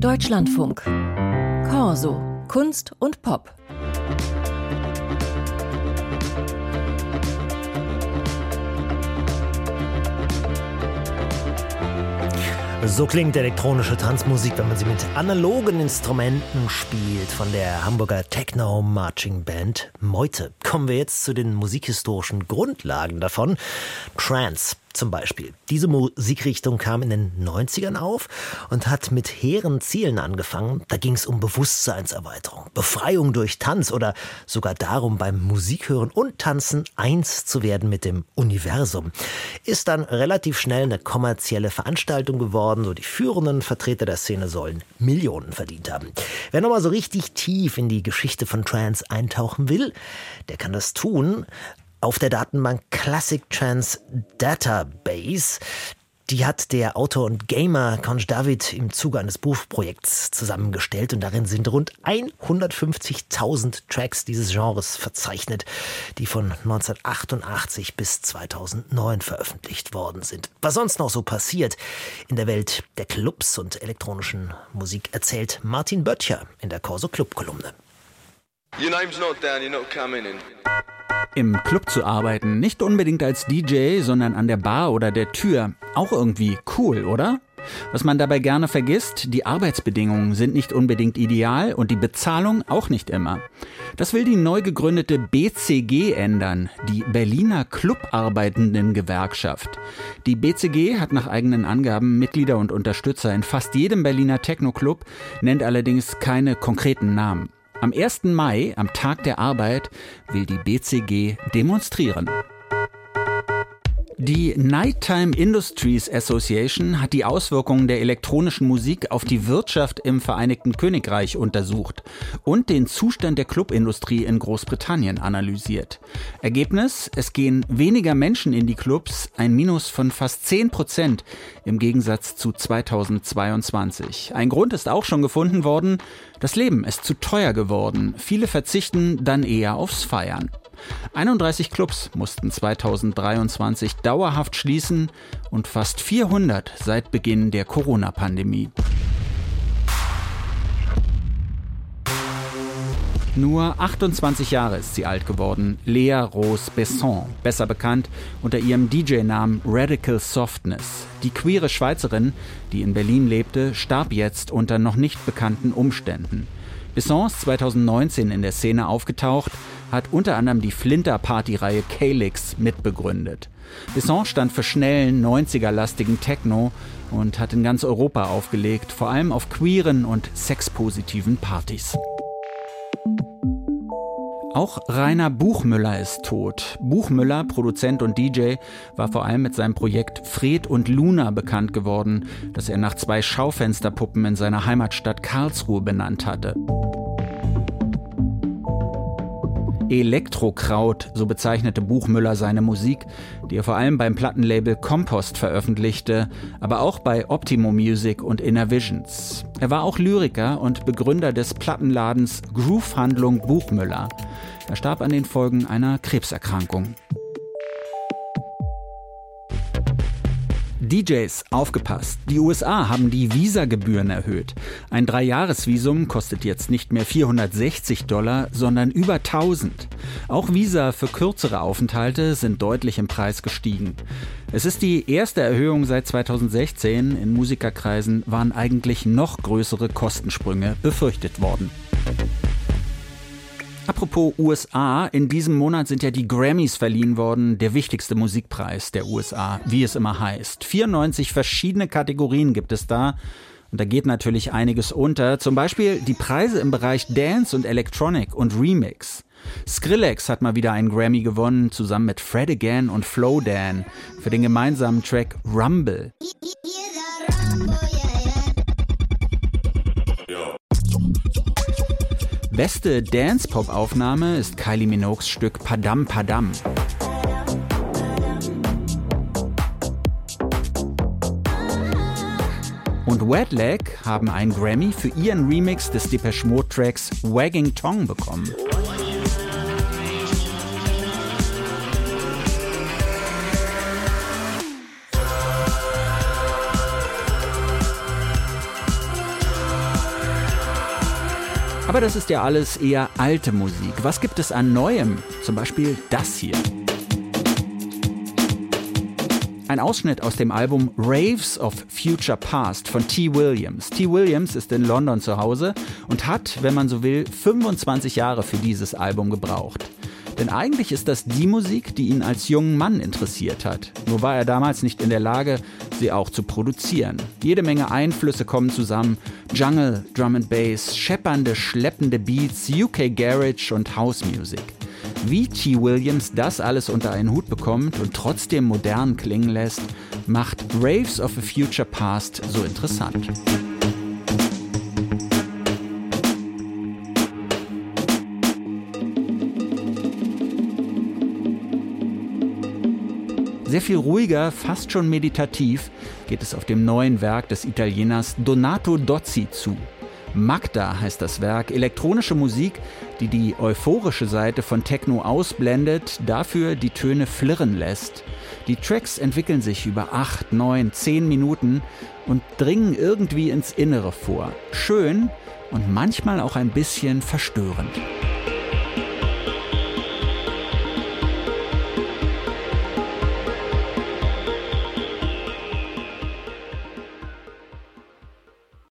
Deutschlandfunk. Corso. Kunst und Pop. So klingt elektronische Tanzmusik, wenn man sie mit analogen Instrumenten spielt, von der Hamburger Techno Marching Band Meute. Kommen wir jetzt zu den musikhistorischen Grundlagen davon. Trance zum Beispiel. Diese Musikrichtung kam in den 90ern auf und hat mit hehren Zielen angefangen. Da ging es um Bewusstseinserweiterung, Befreiung durch Tanz oder sogar darum, beim Musikhören und Tanzen eins zu werden mit dem Universum. Ist dann relativ schnell eine kommerzielle Veranstaltung geworden. So die führenden Vertreter der Szene sollen Millionen verdient haben. Wer nochmal so richtig tief in die Geschichte von Trance eintauchen will, der kann das tun auf der Datenbank Classic Trance Database. Die hat der Autor und Gamer Conch David im Zuge eines Buchprojekts zusammengestellt und darin sind rund 150.000 Tracks dieses Genres verzeichnet, die von 1988 bis 2009 veröffentlicht worden sind. Was sonst noch so passiert in der Welt der Clubs und elektronischen Musik erzählt Martin Böttcher in der Corso Club Kolumne. Im Club zu arbeiten, nicht unbedingt als DJ, sondern an der Bar oder der Tür, auch irgendwie cool, oder? Was man dabei gerne vergisst, die Arbeitsbedingungen sind nicht unbedingt ideal und die Bezahlung auch nicht immer. Das will die neu gegründete BCG ändern, die Berliner Clubarbeitenden-Gewerkschaft. Die BCG hat nach eigenen Angaben Mitglieder und Unterstützer in fast jedem Berliner Techno-Club, nennt allerdings keine konkreten Namen. Am 1. Mai, am Tag der Arbeit, will die BCG demonstrieren. Die Nighttime Industries Association hat die Auswirkungen der elektronischen Musik auf die Wirtschaft im Vereinigten Königreich untersucht und den Zustand der Clubindustrie in Großbritannien analysiert. Ergebnis, es gehen weniger Menschen in die Clubs, ein Minus von fast 10 Prozent im Gegensatz zu 2022. Ein Grund ist auch schon gefunden worden, das Leben ist zu teuer geworden. Viele verzichten dann eher aufs Feiern. 31 Clubs mussten 2023 dauerhaft schließen und fast 400 seit Beginn der Corona-Pandemie. Nur 28 Jahre ist sie alt geworden, Lea Rose Besson, besser bekannt unter ihrem DJ-Namen Radical Softness. Die queere Schweizerin, die in Berlin lebte, starb jetzt unter noch nicht bekannten Umständen. Besson ist 2019 in der Szene aufgetaucht, hat unter anderem die Flinter-Party-Reihe Calix mitbegründet. Besson stand für schnellen, 90er-lastigen Techno und hat in ganz Europa aufgelegt, vor allem auf queeren und sexpositiven Partys. Auch Rainer Buchmüller ist tot. Buchmüller, Produzent und DJ, war vor allem mit seinem Projekt Fred und Luna bekannt geworden, das er nach zwei Schaufensterpuppen in seiner Heimatstadt Karlsruhe benannt hatte. Elektrokraut, so bezeichnete Buchmüller seine Musik, die er vor allem beim Plattenlabel Compost veröffentlichte, aber auch bei Optimo Music und Inner Visions. Er war auch Lyriker und Begründer des Plattenladens Groove Handlung Buchmüller. Er starb an den Folgen einer Krebserkrankung. DJs, aufgepasst. Die USA haben die Visagebühren erhöht. Ein Dreijahresvisum kostet jetzt nicht mehr 460 Dollar, sondern über 1000. Auch Visa für kürzere Aufenthalte sind deutlich im Preis gestiegen. Es ist die erste Erhöhung seit 2016. In Musikerkreisen waren eigentlich noch größere Kostensprünge befürchtet worden. Apropos USA, in diesem Monat sind ja die Grammys verliehen worden, der wichtigste Musikpreis der USA, wie es immer heißt. 94 verschiedene Kategorien gibt es da. Und da geht natürlich einiges unter. Zum Beispiel die Preise im Bereich Dance und Electronic und Remix. Skrillex hat mal wieder einen Grammy gewonnen, zusammen mit Fred Again und Flow Dan für den gemeinsamen Track Rumble. Beste Dance-Pop-Aufnahme ist Kylie Minogues Stück Padam Padam. Und Wet Leg haben einen Grammy für ihren Remix des Depeche Mode Tracks Wagging Tongue bekommen. Aber das ist ja alles eher alte Musik. Was gibt es an Neuem? Zum Beispiel das hier. Ein Ausschnitt aus dem Album Raves of Future Past von T. Williams. T. Williams ist in London zu Hause und hat, wenn man so will, 25 Jahre für dieses Album gebraucht. Denn eigentlich ist das die Musik, die ihn als jungen Mann interessiert hat. Nur war er damals nicht in der Lage, sie auch zu produzieren. Jede Menge Einflüsse kommen zusammen. Jungle, Drum and Bass, scheppernde, schleppende Beats, UK Garage und House Music. Wie T. Williams das alles unter einen Hut bekommt und trotzdem modern klingen lässt, macht Raves of a Future Past so interessant. Sehr viel ruhiger, fast schon meditativ geht es auf dem neuen Werk des Italieners Donato Dozzi zu. Magda heißt das Werk, elektronische Musik, die die euphorische Seite von Techno ausblendet, dafür die Töne flirren lässt. Die Tracks entwickeln sich über 8, 9, 10 Minuten und dringen irgendwie ins Innere vor. Schön und manchmal auch ein bisschen verstörend.